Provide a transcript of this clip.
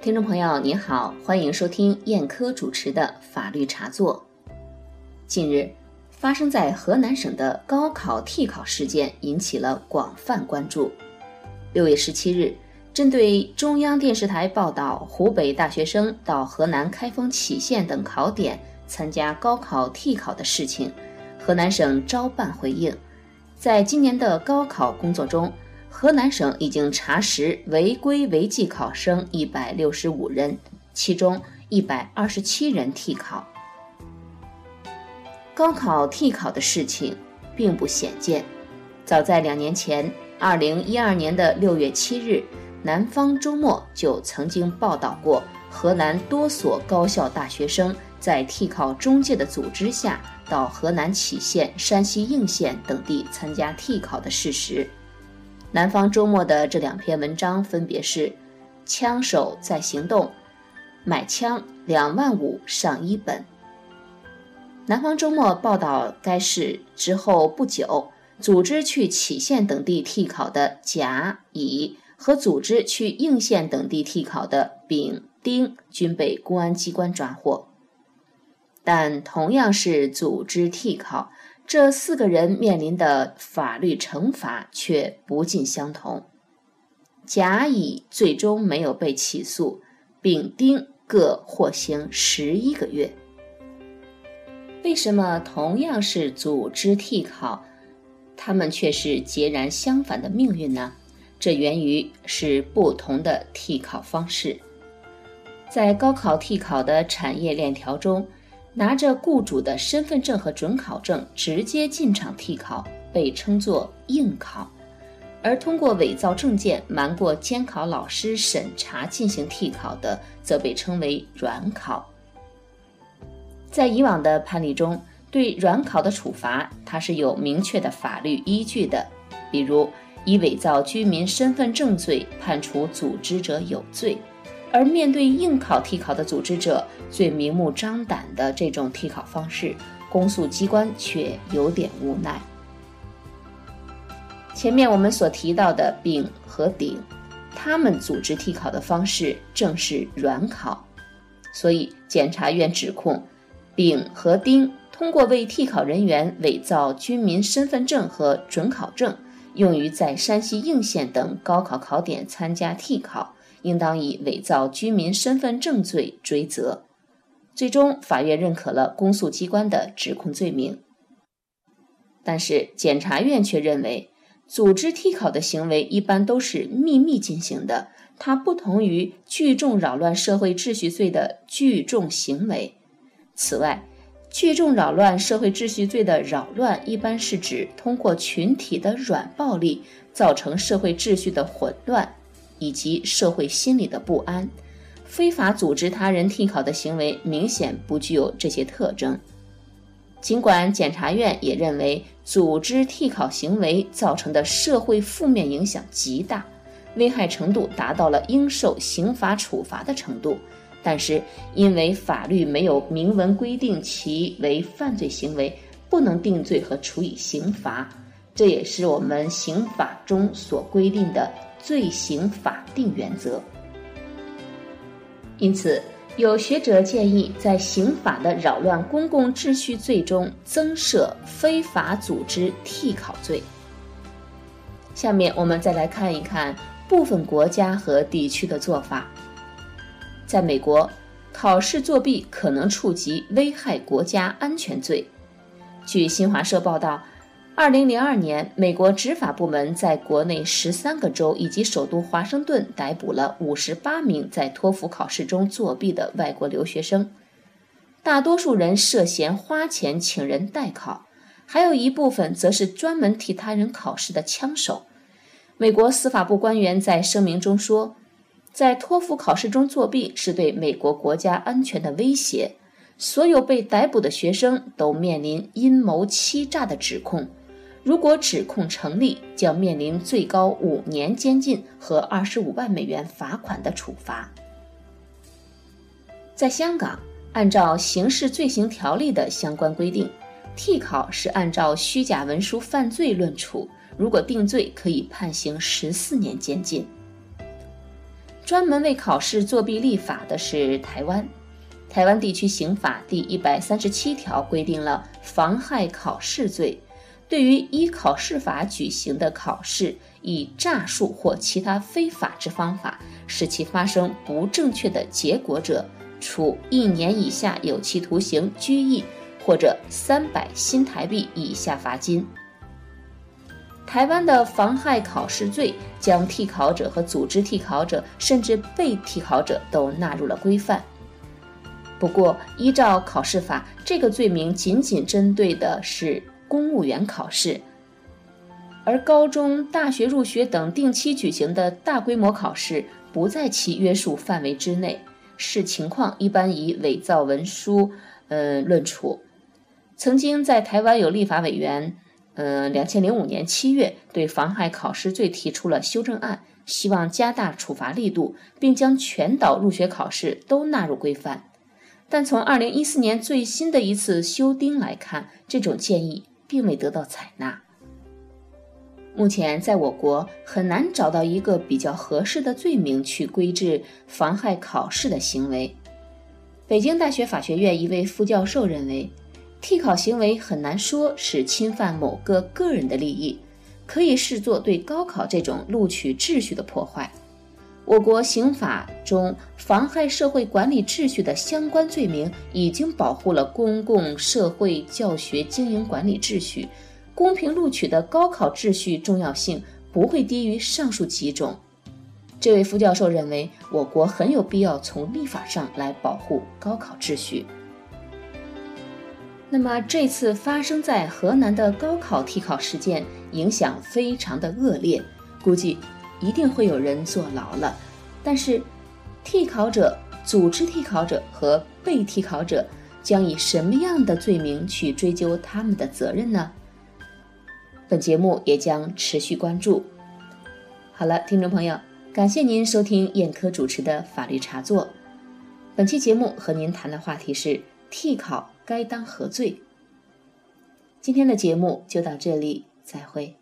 听众朋友您好，欢迎收听燕科主持的法律茶座。近日，发生在河南省的高考替考事件引起了广泛关注。六月十七日，针对中央电视台报道湖北大学生到河南开封杞县等考点参加高考替考的事情，河南省招办回应，在今年的高考工作中。河南省已经查实违规违纪考生一百六十五人，其中一百二十七人替考。高考替考的事情并不鲜见，早在两年前，二零一二年的六月七日，《南方周末》就曾经报道过河南多所高校大学生在替考中介的组织下，到河南杞县、山西应县等地参加替考的事实。南方周末的这两篇文章分别是：枪手在行动，买枪两万五上一本。南方周末报道该事之后不久，组织去杞县等地替考的甲、乙和组织去应县等地替考的丙、丁均被公安机关抓获。但同样是组织替考。这四个人面临的法律惩罚却不尽相同。甲、乙最终没有被起诉，丙、丁各获刑十一个月。为什么同样是组织替考，他们却是截然相反的命运呢？这源于是不同的替考方式。在高考替考的产业链条中。拿着雇主的身份证和准考证直接进场替考，被称作应考；而通过伪造证件、瞒过监考老师审查进行替考的，则被称为软考。在以往的判例中，对软考的处罚，它是有明确的法律依据的，比如以伪造居民身份证罪判处组织者有罪。而面对应考替考的组织者，最明目张胆的这种替考方式，公诉机关却有点无奈。前面我们所提到的丙和丁，他们组织替考的方式正是软考，所以检察院指控丙和丁通过为替考人员伪造居民身份证和准考证，用于在山西应县等高考考点参加替考。应当以伪造居民身份证罪追责。最终，法院认可了公诉机关的指控罪名。但是，检察院却认为，组织替考的行为一般都是秘密进行的，它不同于聚众扰乱社会秩序罪的聚众行为。此外，聚众扰乱社会秩序罪的扰乱，一般是指通过群体的软暴力造成社会秩序的混乱。以及社会心理的不安，非法组织他人替考的行为明显不具有这些特征。尽管检察院也认为组织替考行为造成的社会负面影响极大，危害程度达到了应受刑法处罚的程度，但是因为法律没有明文规定其为犯罪行为，不能定罪和处以刑罚。这也是我们刑法中所规定的。罪行法定原则，因此有学者建议，在刑法的扰乱公共秩序罪中增设非法组织替考罪。下面我们再来看一看部分国家和地区的做法。在美国，考试作弊可能触及危害国家安全罪。据新华社报道。二零零二年，美国执法部门在国内十三个州以及首都华盛顿逮捕了五十八名在托福考试中作弊的外国留学生，大多数人涉嫌花钱请人代考，还有一部分则是专门替他人考试的枪手。美国司法部官员在声明中说，在托福考试中作弊是对美国国家安全的威胁，所有被逮捕的学生都面临阴谋欺诈的指控。如果指控成立，将面临最高五年监禁和二十五万美元罚款的处罚。在香港，按照刑事罪行条例的相关规定，替考是按照虚假文书犯罪论处，如果定罪，可以判刑十四年监禁。专门为考试作弊立法的是台湾。台湾地区刑法第一百三十七条规定了妨害考试罪，对于依考试法举行的考试，以诈术或其他非法之方法使其发生不正确的结果者，处一年以下有期徒刑、拘役或者三百新台币以下罚金。台湾的妨害考试罪将替考者和组织替考者，甚至被替考者都纳入了规范。不过，依照考试法，这个罪名仅仅针对的是公务员考试，而高中、大学入学等定期举行的大规模考试不在其约束范围之内。视情况，一般以伪造文书，呃，论处。曾经在台湾有立法委员，呃，两千零五年七月对妨害考试罪提出了修正案，希望加大处罚力度，并将全岛入学考试都纳入规范。但从二零一四年最新的一次修订来看，这种建议并未得到采纳。目前，在我国很难找到一个比较合适的罪名去规制妨害考试的行为。北京大学法学院一位副教授认为，替考行为很难说是侵犯某个个人的利益，可以视作对高考这种录取秩序的破坏。我国刑法中妨害社会管理秩序的相关罪名，已经保护了公共社会教学经营管理秩序、公平录取的高考秩序重要性不会低于上述几种。这位副教授认为，我国很有必要从立法上来保护高考秩序。那么，这次发生在河南的高考替考事件，影响非常的恶劣，估计。一定会有人坐牢了，但是替考者、组织替考者和被替考者将以什么样的罪名去追究他们的责任呢？本节目也将持续关注。好了，听众朋友，感谢您收听燕科主持的法律茶座。本期节目和您谈的话题是替考该当何罪？今天的节目就到这里，再会。